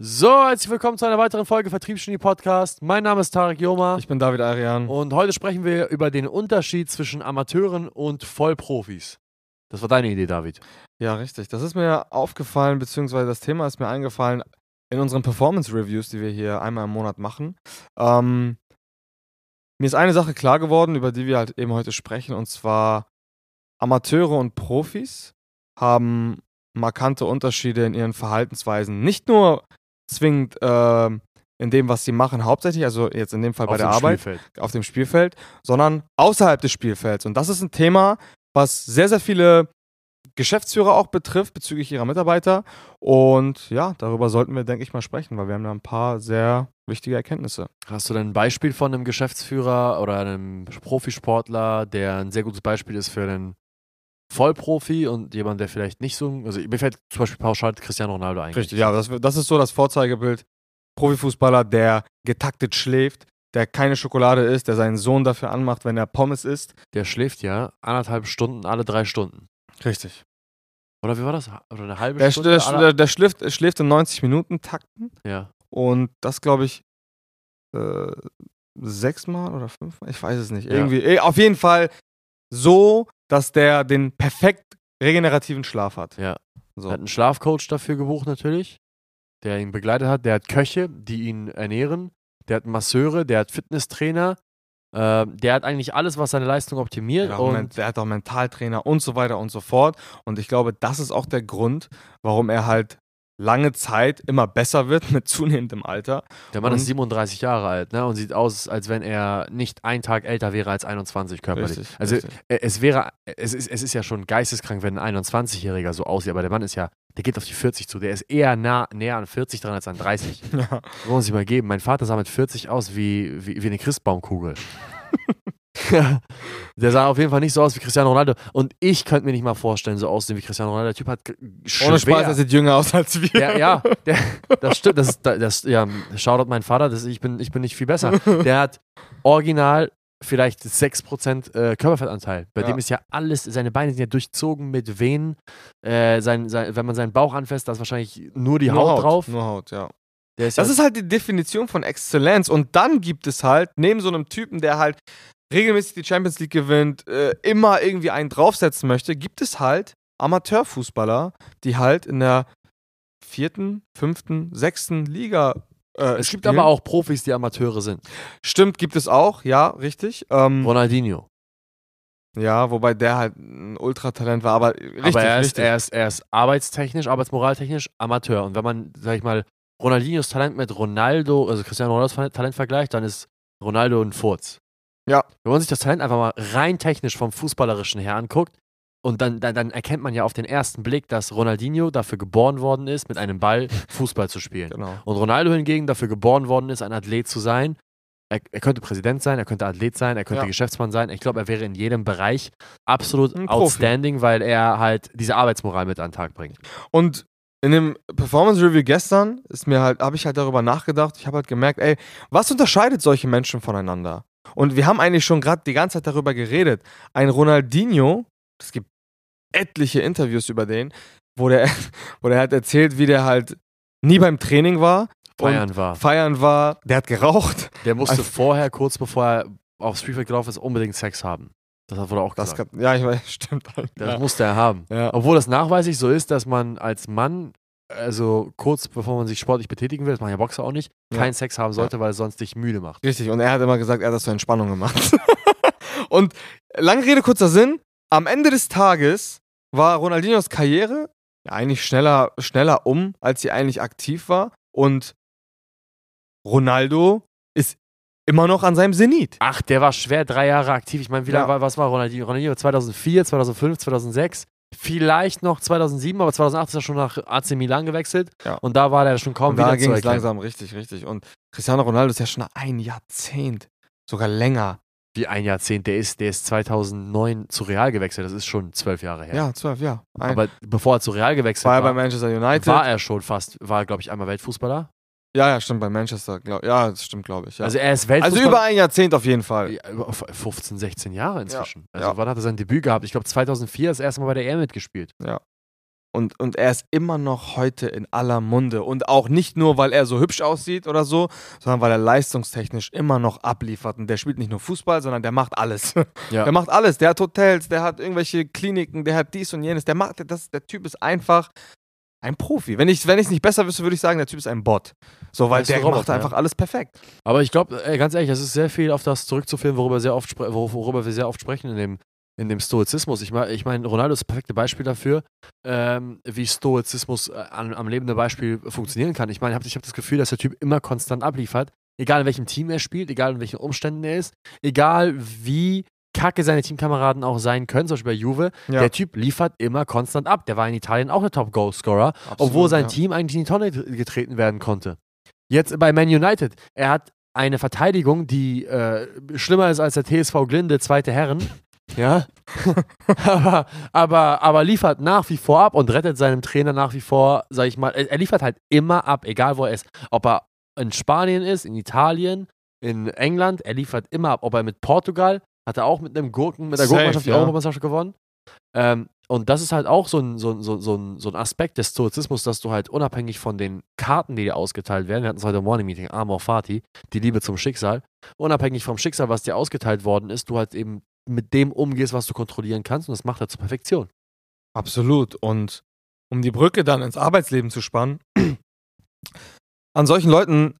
So, herzlich willkommen zu einer weiteren Folge Vertriebsgenie Podcast. Mein Name ist Tarek Joma Ich bin David Arian. und heute sprechen wir über den Unterschied zwischen Amateuren und Vollprofis. Das war deine Idee, David. Ja, richtig. Das ist mir aufgefallen, beziehungsweise das Thema ist mir eingefallen in unseren Performance Reviews, die wir hier einmal im Monat machen. Ähm, mir ist eine Sache klar geworden, über die wir halt eben heute sprechen, und zwar Amateure und Profis haben markante Unterschiede in ihren Verhaltensweisen. Nicht nur zwingend ähm, in dem, was sie machen, hauptsächlich, also jetzt in dem Fall bei Auf der Arbeit, Spielfeld. auf dem Spielfeld, sondern außerhalb des Spielfelds. Und das ist ein Thema, was sehr, sehr viele Geschäftsführer auch betrifft bezüglich ihrer Mitarbeiter. Und ja, darüber sollten wir, denke ich, mal sprechen, weil wir haben da ein paar sehr wichtige Erkenntnisse. Hast du denn ein Beispiel von einem Geschäftsführer oder einem Profisportler, der ein sehr gutes Beispiel ist für einen Vollprofi und jemand, der vielleicht nicht so. Also mir fällt zum Beispiel pauschal Cristiano Ronaldo ein. Richtig, ja, das, das ist so das Vorzeigebild. Profifußballer, der getaktet schläft, der keine Schokolade isst, der seinen Sohn dafür anmacht, wenn er Pommes isst. Der schläft ja anderthalb Stunden alle drei Stunden. Richtig. Oder wie war das? Oder eine halbe Der, Stunde? der, der, der schläft, schläft in 90 Minuten Takten ja. und das, glaube ich, äh, sechsmal oder fünfmal? Ich weiß es nicht. Ja. Irgendwie, eh, auf jeden Fall so, dass der den perfekt regenerativen Schlaf hat. Ja. So. Er hat einen Schlafcoach dafür gebucht natürlich, der ihn begleitet hat. Der hat Köche, die ihn ernähren. Der hat Masseure, der hat Fitnesstrainer. Ähm, der hat eigentlich alles, was seine Leistung optimiert. Der und der hat auch Mentaltrainer und so weiter und so fort. Und ich glaube, das ist auch der Grund, warum er halt lange Zeit immer besser wird mit zunehmendem Alter. der Mann und- ist 37 Jahre alt ne? und sieht aus, als wenn er nicht einen Tag älter wäre als 21 körperlich. Richtig, also richtig. äh, es wäre, es ist, es ist ja schon geisteskrank, wenn ein 21-Jähriger so aussieht, aber der Mann ist ja, der geht auf die 40 zu. Der ist eher nah, näher an 40 dran als an 30. Ja. Muss man sich mal geben. Mein Vater sah mit 40 aus wie, wie, wie eine Christbaumkugel. Der sah auf jeden Fall nicht so aus wie Cristiano Ronaldo. Und ich könnte mir nicht mal vorstellen, so aussehen wie Cristiano Ronaldo. Der Typ hat schwer. Ohne Spaß, er sieht jünger aus als wir. der, ja, der, das stimmt. Das, ist- das, ja, Shoutout mein Vater, das, ich, bin, ich bin nicht viel besser. Der hat original vielleicht 6% äh, Körperfettanteil. Bei Ja. dem ist ja alles, seine Beine sind ja durchzogen mit Venen. Äh, sein, sein, wenn man seinen Bauch anfasst, da ist wahrscheinlich nur die Nur Haut, drauf. Nur Haut, ja. Ist Das ja, ist halt die Definition von Exzellenz. Und dann gibt es halt, neben so einem Typen, der halt regelmäßig die Champions League gewinnt, äh, immer irgendwie einen draufsetzen möchte, gibt es halt Amateurfußballer, die halt in der vierten, fünften, sechsten Liga. Äh, es gibt spielen. aber auch Profis, die Amateure sind. Stimmt, gibt es auch, ja, richtig. Ähm, Ronaldinho. ja, wobei der halt ein Ultratalent war, aber richtig, aber er ist, richtig. er, ist, er ist arbeitstechnisch, arbeitsmoraltechnisch Amateur. Und wenn man, sag ich mal, Ronaldinhos Talent mit Ronaldo, also Cristiano Ronaldos Talent vergleicht, dann ist Ronaldo ein Furz. Ja. Wenn man sich das Talent einfach mal rein technisch vom Fußballerischen her anguckt, und dann, dann, dann erkennt man ja auf den ersten Blick, dass Ronaldinho dafür geboren worden ist, mit einem Ball Fußball zu spielen. Genau. Und Ronaldo hingegen dafür geboren worden ist, ein Athlet zu sein. Er, er könnte Präsident sein, er könnte Athlet sein, er könnte Ja. Geschäftsmann sein. Ich glaube, er wäre in jedem Bereich absolut outstanding, weil er halt diese Arbeitsmoral mit an den Tag bringt. Und in dem Performance Review gestern ist mir halt, habe ich halt darüber nachgedacht. Ich habe halt gemerkt, ey, was unterscheidet solche Menschen voneinander? Und wir haben eigentlich schon gerade die ganze Zeit darüber geredet. Ein Ronaldinho, es gibt etliche Interviews über den, wo der, wo der halt erzählt, wie der halt nie beim Training war, Feiern war. feiern war, der hat geraucht. Der musste Also- vorher, kurz bevor er aufs Spielfeld gelaufen ist, unbedingt Sex haben. Das wurde auch Das gesagt. kann, ja, ich weiß, stimmt. Das ja. musste er haben. Ja. Obwohl das nachweislich so ist, dass man als Mann, also kurz bevor man sich sportlich betätigen will, das machen ja Boxer auch nicht, Ja. keinen Sex haben sollte, weil es sonst dich müde macht. Richtig, und er hat immer gesagt, er hat das zur Entspannung gemacht. und lange Rede, kurzer Sinn, am Ende des Tages war Ronaldinhos Karriere ja eigentlich schneller, schneller um, als sie eigentlich aktiv war. Und Ronaldo ist immer noch an seinem Zenit. Ach, der war schwer drei Jahre aktiv. Ich meine, wie lange Ja. war, was war Ronaldinho? Ronaldinho 2004, 2005, 2006, vielleicht noch 2007, aber 2008 ist er schon nach AC Milan gewechselt Ja. und da war der schon kaum Und da wieder ging es langsam richtig, richtig. Und Cristiano Ronaldo ist ja schon ein Jahrzehnt, sogar länger. Wie ein Jahrzehnt, der ist, der ist 2009 zu Real gewechselt, das ist schon zwölf Jahre her. Ja, zwölf, ja. Ein, Aber bevor er zu Real gewechselt war war, er bei Manchester United. war er schon fast, war glaube ich einmal Weltfußballer. Ja, ja, stimmt, bei Manchester. Glaub, ja, das stimmt, glaube ich. Ja. Also er ist also Weltfußballer. über ein Jahrzehnt auf jeden Fall. Ja, über 15, 16 Jahre inzwischen. Also ja. wann hat er sein Debüt gehabt? Ich glaube 2004 das erste Mal bei der EM mitgespielt. Ja. und, und er ist immer noch heute in aller Munde. Und auch nicht nur, weil er so hübsch aussieht oder so, sondern weil er leistungstechnisch immer noch abliefert. Und der spielt nicht nur Fußball, sondern der macht alles. Ja. Der macht alles. Der hat Hotels, der hat irgendwelche Kliniken, der hat dies und jenes. Der macht, das, der Typ ist einfach ein Profi. Wenn ich es nicht besser wüsste, würde ich sagen, der Typ ist ein Bot. So, weil Er der Roboter, macht einfach alles perfekt. Aber ich glaube, ganz ehrlich, das ist sehr viel auf das zurückzuführen, worüber, sehr oft, worüber wir sehr oft sprechen in dem, in dem Stoizismus. Ich meine, ich mein, Ronaldo ist das perfekte Beispiel dafür, ähm, wie Stoizismus äh, an, am lebenden Beispiel funktionieren kann. Ich meine, ich habe hab das Gefühl, dass der Typ immer konstant abliefert, egal in welchem Team er spielt, egal in welchen Umständen er ist, egal wie kacke seine Teamkameraden auch sein können, zum Beispiel bei Juve. Ja. Der Typ liefert immer konstant ab. Der war in Italien auch der Top-Goal-Scorer, obwohl sein ja. Team eigentlich in die Tonne getreten werden konnte. Jetzt bei Man United. Er hat eine Verteidigung, die äh, schlimmer ist als der TSV Glinde, zweite Herren. Ja. aber, aber, aber liefert nach wie vor ab und rettet seinem Trainer nach wie vor, sag ich mal, er er liefert halt immer ab, egal wo er ist. Ob er in Spanien ist, in Italien, in England, er liefert immer ab. Ob er mit Portugal, hat er auch mit einem Gurken, mit der Safe, Gurkenmannschaft die ja. Europameisterschaft gewonnen. Ähm, und das ist halt auch so ein, so, ein, so, ein- so, ein, so ein Aspekt des Stoizismus, dass du halt unabhängig von den Karten, die dir ausgeteilt werden, wir hatten es heute im Morning Meeting, Amor Fati, die Liebe zum Schicksal, unabhängig vom Schicksal, was dir ausgeteilt worden ist, du halt eben mit dem umgehst, was du kontrollieren kannst und das macht er zur Perfektion. Absolut. Und um die Brücke dann ins Arbeitsleben zu spannen, an solchen Leuten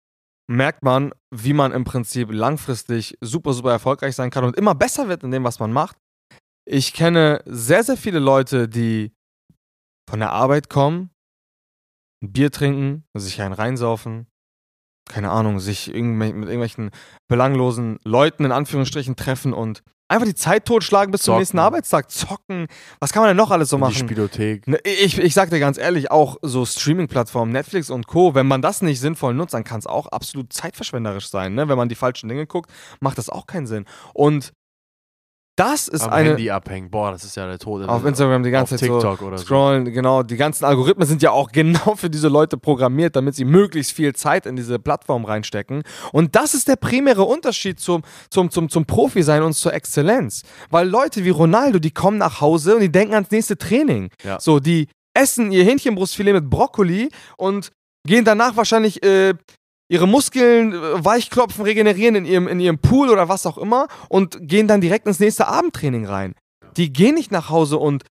merkt man, wie man im Prinzip langfristig super, super erfolgreich sein kann und immer besser wird in dem, was man macht. Ich kenne sehr, sehr viele Leute, die von der Arbeit kommen, ein Bier trinken, sich einen reinsaufen, keine Ahnung, sich mit irgendwelchen belanglosen Leuten in Anführungsstrichen treffen und einfach die Zeit totschlagen bis zum Zocken. nächsten Arbeitstag, zocken. Was kann man denn noch alles so In die machen? Spielothek. Ne, Ich, ich sag dir ganz ehrlich, auch so Streaming-Plattformen, Netflix und Co., wenn man das nicht sinnvoll nutzt, dann kann es auch absolut zeitverschwenderisch sein. Ne? Wenn man die falschen Dinge guckt, macht das auch keinen Sinn. Und das ist Am eine. Handy abhängen. Boah, das ist ja der Tod. Auf Instagram die ganze auf Zeit so TikTok oder so. scrollen, genau. Die ganzen Algorithmen sind ja auch genau für diese Leute programmiert, damit sie möglichst viel Zeit in diese Plattform reinstecken. Und das ist der primäre Unterschied zum, zum, zum, zum Profi sein und zur Exzellenz. Weil Leute wie Ronaldo, die kommen nach Hause und die denken ans nächste Training. Ja. So, die essen ihr Hähnchenbrustfilet mit Brokkoli und gehen danach wahrscheinlich äh, ihre Muskeln äh, weichklopfen, regenerieren in ihrem, in ihrem Pool oder was auch immer und gehen dann direkt ins nächste Abendtraining rein. Die gehen nicht nach Hause und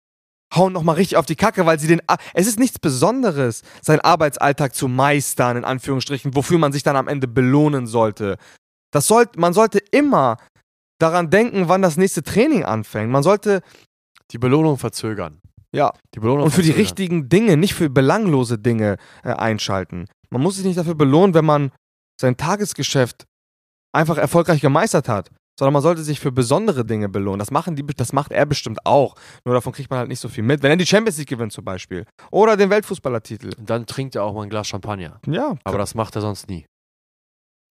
hauen nochmal richtig auf die Kacke, weil sie den. A es ist nichts Besonderes, seinen Arbeitsalltag zu meistern, in Anführungsstrichen, wofür man sich dann am Ende belohnen sollte. Das sollt, man sollte immer daran denken, wann das nächste Training anfängt. Man sollte, Die Belohnung verzögern. ja, Die Belohnung und für die verzögern. richtigen Dinge, nicht für belanglose Dinge äh, einschalten. Man muss sich nicht dafür belohnen, wenn man sein Tagesgeschäft einfach erfolgreich gemeistert hat, sondern man sollte sich für besondere Dinge belohnen. Das, machen die, das macht er bestimmt auch. Nur davon kriegt man halt nicht so viel mit. Wenn er die Champions League gewinnt zum Beispiel. Oder den Weltfußballertitel. Dann trinkt er auch mal ein Glas Champagner. Ja, Aber das macht er sonst nie.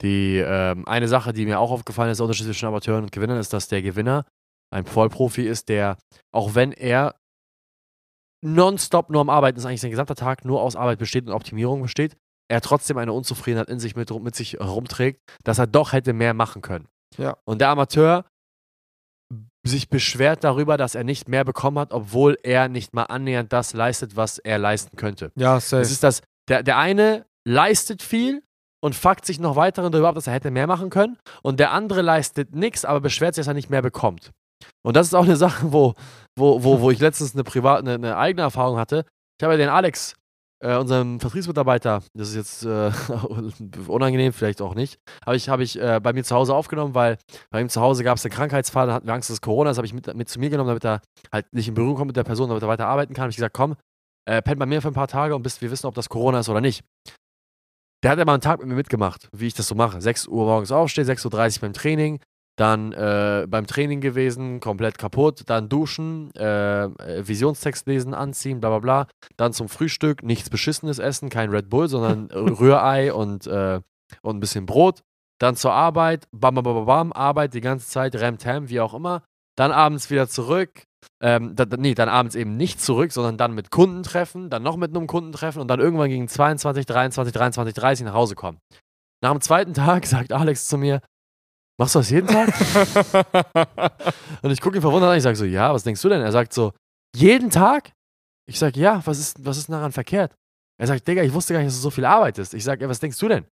Die ähm, eine Sache, die mir auch aufgefallen ist, der Unterschied zwischen Amateuren und Gewinnern, ist, dass der Gewinner ein Vollprofi ist, der, auch wenn er nonstop nur am Arbeiten ist, eigentlich sein gesamter Tag nur aus Arbeit besteht und Optimierung besteht, er trotzdem eine Unzufriedenheit in sich mit, mit sich rumträgt, dass er doch hätte mehr machen können. Ja. Und der Amateur sich beschwert darüber, dass er nicht mehr bekommen hat, obwohl er nicht mal annähernd das leistet, was er leisten könnte. ja, safe. Es ist das, der, der eine leistet viel und fuckt sich noch weiter darüber ab, dass er hätte mehr machen können. Und der andere leistet nichts, aber beschwert sich, dass er nicht mehr bekommt. Und das ist auch eine Sache, wo, wo, wo, wo ich letztens eine privat, eine, eine eigene Erfahrung hatte. Ich habe ja den Alex, äh, unserem Vertriebsmitarbeiter, das ist jetzt äh, unangenehm, vielleicht auch nicht, habe ich, hab ich äh, bei mir zu Hause aufgenommen, weil bei ihm zu Hause gab es einen Krankheitsfall, da hatten wir Angst, dass Corona ist, habe ich mit, mit zu mir genommen, damit er halt nicht in Berührung kommt mit der Person, damit er weiter arbeiten kann. Habe ich gesagt, komm, äh, pennt bei mir für ein paar Tage und bis wir wissen, ob das Corona ist oder nicht. Der hat ja mal einen Tag mit mir mitgemacht, wie ich das so mache. 6 Uhr morgens aufstehen, 6.30 Uhr beim Training, dann äh, beim Training gewesen, komplett kaputt, dann duschen, äh, äh, Visionstext lesen, anziehen, bla bla bla. Dann zum Frühstück, nichts Beschissenes essen, kein Red Bull, sondern Rührei und, äh, und ein bisschen Brot. Dann zur Arbeit, bam, bam, bam, bam, bam, Arbeit die ganze Zeit, Ram-Tam, wie auch immer. Dann abends wieder zurück. Ähm, da- nee, dann abends eben nicht zurück, sondern dann mit Kunden treffen, dann noch mit einem Kunden treffen und dann irgendwann gegen 22, 23, 23, 30 nach Hause kommen. Nach dem zweiten Tag sagt Alex zu mir, machst du das jeden Tag? und ich gucke ihn verwundert an, ich sage so, ja, was denkst du denn? Er sagt so, jeden Tag? Ich sage, ja, was ist, was ist daran verkehrt? Er sagt, Digga, ich wusste gar nicht, dass du so viel arbeitest. Ich sage, ja, was denkst du denn?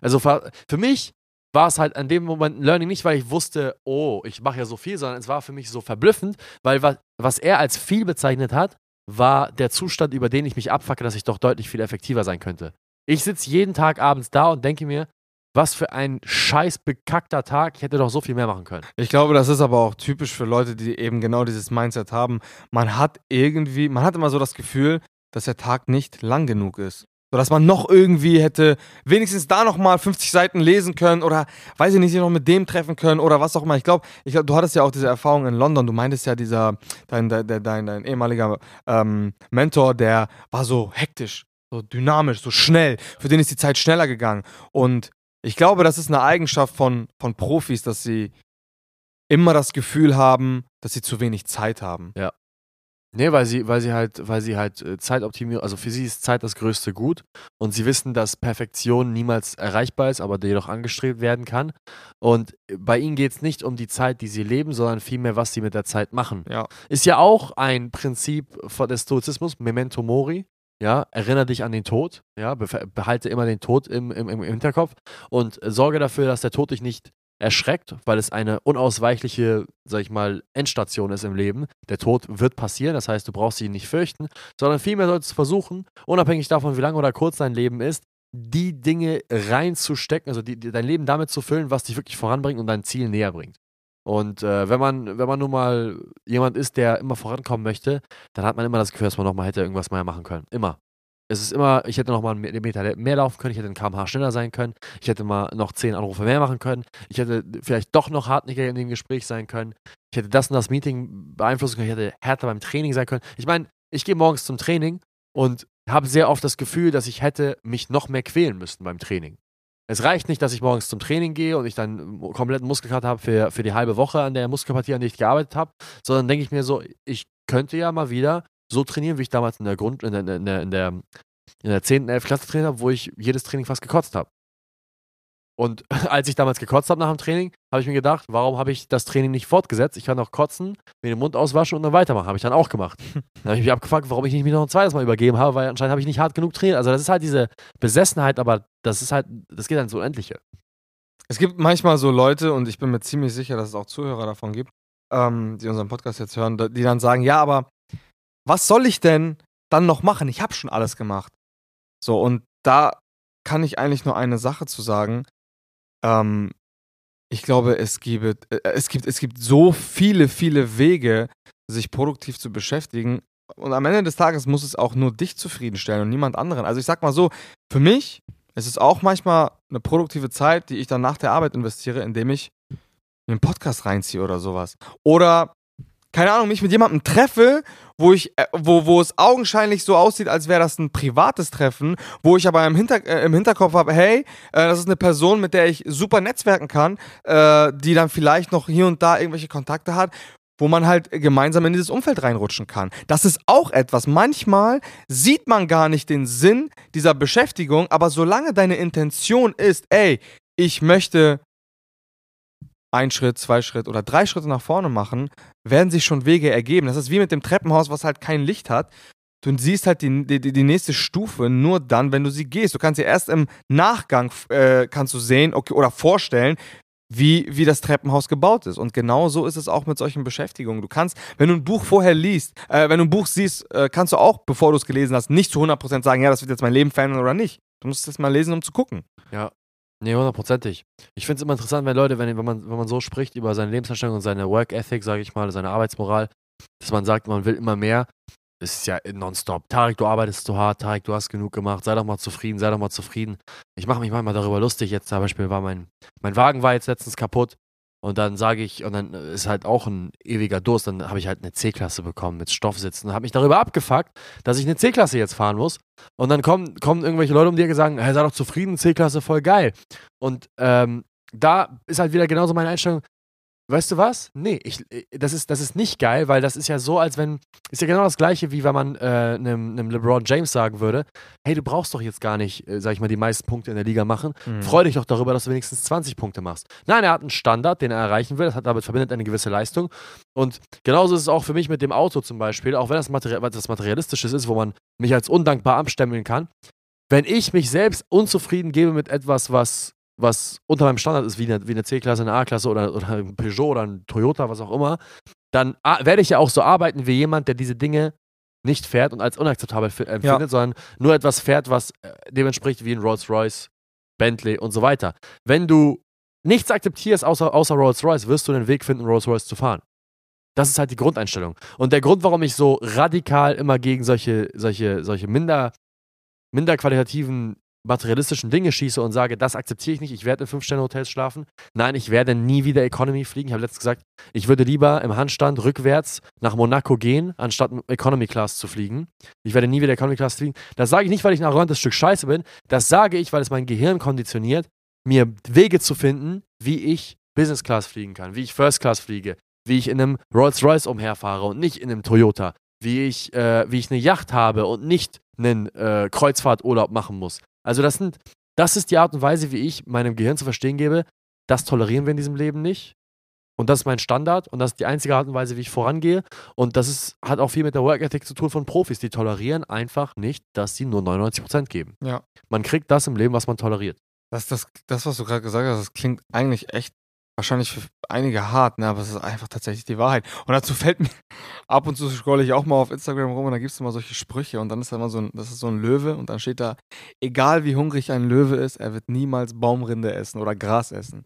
Also für, für mich war es halt an dem Moment ein Learning nicht, weil ich wusste, oh, ich mache ja so viel, sondern es war für mich so verblüffend, weil was, was er als viel bezeichnet hat, war der Zustand, über den ich mich abfacke, dass ich doch deutlich viel effektiver sein könnte. Ich sitze jeden Tag abends da und denke mir, was für ein scheiß bekackter Tag, ich hätte doch so viel mehr machen können. Ich glaube, das ist aber auch typisch für Leute, die eben genau dieses Mindset haben. Man hat irgendwie, man hat immer so das Gefühl, dass der Tag nicht lang genug ist. So dass man noch irgendwie hätte wenigstens da nochmal 50 Seiten lesen können oder weiß ich nicht, sich noch mit dem treffen können oder was auch immer. Ich glaube, ich glaub, du hattest ja auch diese Erfahrung in London. Du meintest ja, dieser, dein, dein, dein, dein ehemaliger ähm, Mentor, der war so hektisch, so dynamisch, so schnell. Für den ist die Zeit schneller gegangen. Und ich glaube, das ist eine Eigenschaft von, von Profis, dass sie immer das Gefühl haben, dass sie zu wenig Zeit haben. Ja. Nee, weil sie, weil sie halt, weil sie halt äh, Zeitoptimierung, also für sie ist Zeit das größte Gut und sie wissen, dass Perfektion niemals erreichbar ist, aber jedoch angestrebt werden kann. Und bei ihnen geht es nicht um die Zeit, die sie leben, sondern vielmehr, was sie mit der Zeit machen. Ja. Ist ja auch ein Prinzip des Stoizismus, Memento Mori. Ja, erinnere dich an den Tod, ja, behalte immer den Tod im, im, im Hinterkopf und sorge dafür, dass der Tod dich nicht erschreckt, weil es eine unausweichliche, sag ich mal, Endstation ist im Leben. Der Tod wird passieren, das heißt, du brauchst ihn nicht fürchten, sondern vielmehr solltest du versuchen, unabhängig davon, wie lang oder kurz dein Leben ist, die Dinge reinzustecken, also die, die, dein Leben damit zu füllen, was dich wirklich voranbringt und dein Ziel näher bringt. Und äh, wenn man, wenn man nun mal jemand ist, der immer vorankommen möchte, dann hat man immer das Gefühl, dass man nochmal hätte irgendwas mehr machen können. Immer. Es ist immer, ich hätte noch mal einen Meter mehr laufen können, ich hätte ein kmh schneller sein können, ich hätte mal noch zehn Anrufe mehr machen können, ich hätte vielleicht doch noch hartnäckiger in dem Gespräch sein können, ich hätte das und das Meeting beeinflussen können, ich hätte härter beim Training sein können. Ich meine, ich gehe morgens zum Training und habe sehr oft das Gefühl, dass ich hätte mich noch mehr quälen müssen beim Training. Es reicht nicht, dass ich morgens zum Training gehe und ich dann kompletten Muskelkater habe für, für die halbe Woche an der Muskelpartie, an der ich gearbeitet habe, sondern denke ich mir so, ich könnte ja mal wieder so trainieren, wie ich damals in der Grund, in der, in der, in der, in der 10., 11. Klasse trainiert habe, wo ich jedes Training fast gekotzt habe. Und als ich damals gekotzt habe nach dem Training, habe ich mir gedacht, warum habe ich das Training nicht fortgesetzt? Ich kann noch kotzen, mir den Mund auswaschen und dann weitermachen. Habe ich dann auch gemacht. Dann habe ich mich abgefragt, warum ich nicht mich noch ein zweites Mal übergeben habe, weil anscheinend habe ich nicht hart genug trainiert. Also das ist halt diese Besessenheit, aber das ist halt, das geht dann ins Unendliche. Es gibt manchmal so Leute, und ich bin mir ziemlich sicher, dass es auch Zuhörer davon gibt, ähm, die unseren Podcast jetzt hören, die dann sagen, ja, aber was soll ich denn dann noch machen? Ich habe schon alles gemacht. So, und da kann ich eigentlich nur eine Sache zu sagen. Ähm, ich glaube, es gibt, äh, es, gibt, es gibt so viele, viele Wege, sich produktiv zu beschäftigen. Und am Ende des Tages muss es auch nur dich zufriedenstellen und niemand anderen. Also ich sag mal so, für mich ist es auch manchmal eine produktive Zeit, die ich dann nach der Arbeit investiere, indem ich einen Podcast reinziehe oder sowas. Oder keine Ahnung, mich mit jemandem treffe, wo ich, äh, wo, wo es augenscheinlich so aussieht, als wäre das ein privates Treffen, wo ich aber im, Hinter, äh, im Hinterkopf habe, hey, äh, das ist eine Person, mit der ich super netzwerken kann, äh, die dann vielleicht noch hier und da irgendwelche Kontakte hat, wo man halt gemeinsam in dieses Umfeld reinrutschen kann. Das ist auch etwas. Manchmal sieht man gar nicht den Sinn dieser Beschäftigung, aber solange deine Intention ist, ey, ich möchte ein Schritt, zwei Schritt oder drei Schritte nach vorne machen, werden sich schon Wege ergeben. Das ist wie mit dem Treppenhaus, was halt kein Licht hat. Du siehst halt die, die, die nächste Stufe nur dann, wenn du sie gehst. Du kannst sie erst im Nachgang äh, kannst du sehen okay, oder vorstellen, wie, wie das Treppenhaus gebaut ist. Und genau so ist es auch mit solchen Beschäftigungen. Du kannst, wenn du ein Buch vorher liest, äh, wenn du ein Buch siehst, äh, kannst du auch, bevor du es gelesen hast, nicht zu 100% sagen, ja, das wird jetzt mein Leben verändern oder nicht. Du musst es mal lesen, um zu gucken. Ja, Nee, hundertprozentig. Ich finde es immer interessant, wenn Leute, wenn, wenn, man, wenn man so spricht über seine Lebenseinstellung und seine Work Ethic, sage ich mal, seine Arbeitsmoral, dass man sagt, man will immer mehr. Es ist ja nonstop. Tarek, du arbeitest zu hart. Tarek, du hast genug gemacht. Sei doch mal zufrieden, sei doch mal zufrieden. Ich mache mich manchmal darüber lustig. Jetzt zum Beispiel war mein, mein Wagen war jetzt letztens kaputt. Und dann sage ich, und dann ist halt auch ein ewiger Durst, dann habe ich halt eine C-Klasse bekommen mit Stoffsitzen und habe mich darüber abgefuckt, dass ich eine C-Klasse jetzt fahren muss. Und dann kommen, kommen irgendwelche Leute um dir und sagen, hey, sei doch zufrieden, C-Klasse, voll geil. Und ähm, da ist halt wieder genauso meine Einstellung, weißt du was? Nee, ich, äh, das, ist, das ist nicht geil, weil das ist ja so, als wenn, ist ja genau das gleiche, wie wenn man äh, einem, einem LeBron James sagen würde, hey, du brauchst doch jetzt gar nicht, äh, sag ich mal, die meisten Punkte in der Liga machen. Mhm. Freu dich doch darüber, dass du wenigstens 20 Punkte machst. Nein, er hat einen Standard, den er erreichen will, das hat damit verbindet eine gewisse Leistung. Und genauso ist es auch für mich mit dem Auto zum Beispiel, auch wenn das, Materi was Materialistisches ist, wo man mich als undankbar abstempeln kann. Wenn ich mich selbst unzufrieden gebe mit etwas, was was unter meinem Standard ist, wie eine, wie eine C-Klasse, eine A-Klasse oder, oder ein Peugeot oder ein Toyota, was auch immer, dann werde ich ja auch so arbeiten wie jemand, der diese Dinge nicht fährt und als unakzeptabel fi- empfindet, Ja. sondern nur etwas fährt, was äh, dem entspricht wie ein Rolls-Royce, Bentley und so weiter. Wenn du nichts akzeptierst außer, außer Rolls-Royce, wirst du einen Weg finden, Rolls-Royce zu fahren. Das ist halt die Grundeinstellung. Und der Grund, warum ich so radikal immer gegen solche, solche, solche minder, minder qualitativen materialistischen Dinge schieße und sage, das akzeptiere ich nicht, ich werde in Fünf-Sterne-Hotels schlafen. Nein, ich werde nie wieder Economy fliegen. Ich habe letztens gesagt, ich würde lieber im Handstand rückwärts nach Monaco gehen, anstatt Economy Class zu fliegen. Ich werde nie wieder Economy Class fliegen. Das sage ich nicht, weil ich ein arrogantes Stück Scheiße bin. Das sage ich, weil es mein Gehirn konditioniert, mir Wege zu finden, wie ich Business Class fliegen kann, wie ich First Class fliege, wie ich in einem Rolls-Royce umherfahre und nicht in einem Toyota, wie ich, äh, wie ich eine Yacht habe und nicht einen äh, Kreuzfahrturlaub machen muss. Also das sind, das ist die Art und Weise, wie ich meinem Gehirn zu verstehen gebe, das tolerieren wir in diesem Leben nicht. Und das ist mein Standard und das ist die einzige Art und Weise, wie ich vorangehe. Und das ist, hat auch viel mit der Work Ethic zu tun von Profis. Die tolerieren einfach nicht, dass sie nur 99% geben. Ja. Man kriegt das im Leben, was man toleriert. Das, das, das, was du gerade gesagt hast, das klingt eigentlich echt wahrscheinlich für einige hart, ne? aber es ist einfach tatsächlich die Wahrheit. Und dazu fällt mir, ab und zu scrolle ich auch mal auf Instagram rum und da gibt es immer solche Sprüche und dann ist da immer so ein, das ist so ein Löwe und dann steht da, egal wie hungrig ein Löwe ist, er wird niemals Baumrinde essen oder Gras essen.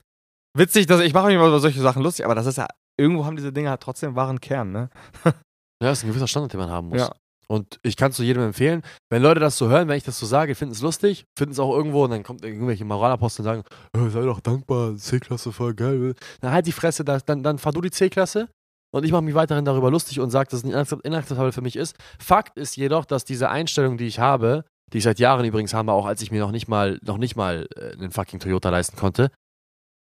Witzig, dass ich mache mich immer über solche Sachen lustig, aber das ist ja, irgendwo haben diese Dinge halt trotzdem wahren Kern, ne? Ja, das ist ein gewisser Standard, den man haben muss. Ja. Und ich kann es zu jedem empfehlen, wenn Leute das so hören, wenn ich das so sage, finden es lustig, finden es auch irgendwo und dann kommt irgendwelche Moralapostel und sagen, "Äh, sei doch dankbar, C-Klasse voll geil. Dann halt die Fresse, dann, dann fahr du die C-Klasse und ich mache mich weiterhin darüber lustig und sage, dass es nicht inakzept- inakzeptabel für mich ist. Fakt ist jedoch, dass diese Einstellung, die ich habe, die ich seit Jahren übrigens habe, auch als ich mir noch nicht mal, noch nicht mal äh, einen fucking Toyota leisten konnte,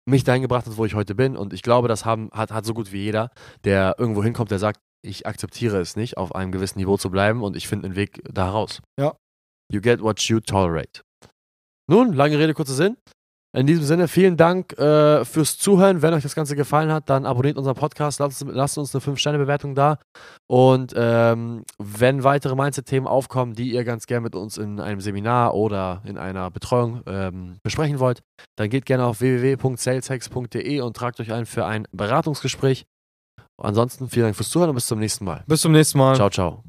mich dahin gebracht hat, wo ich heute bin. Und ich glaube, das haben, hat, hat so gut wie jeder, der irgendwo hinkommt, der sagt, ich akzeptiere es nicht, auf einem gewissen Niveau zu bleiben und ich finde einen Weg da heraus. Ja. You get what you tolerate. Nun, lange Rede, kurzer Sinn. In diesem Sinne, vielen Dank äh, fürs Zuhören. Wenn euch das Ganze gefallen hat, dann abonniert unseren Podcast, lasst, lasst uns eine 5-Sterne-Bewertung da. Und ähm, wenn weitere Mindset-Themen aufkommen, die ihr ganz gern mit uns in einem Seminar oder in einer Betreuung ähm, besprechen wollt, dann geht gerne auf www.saleshex.de und tragt euch ein für ein Beratungsgespräch. Ansonsten vielen Dank fürs Zuhören und bis zum nächsten Mal. Bis zum nächsten Mal. Ciao, ciao.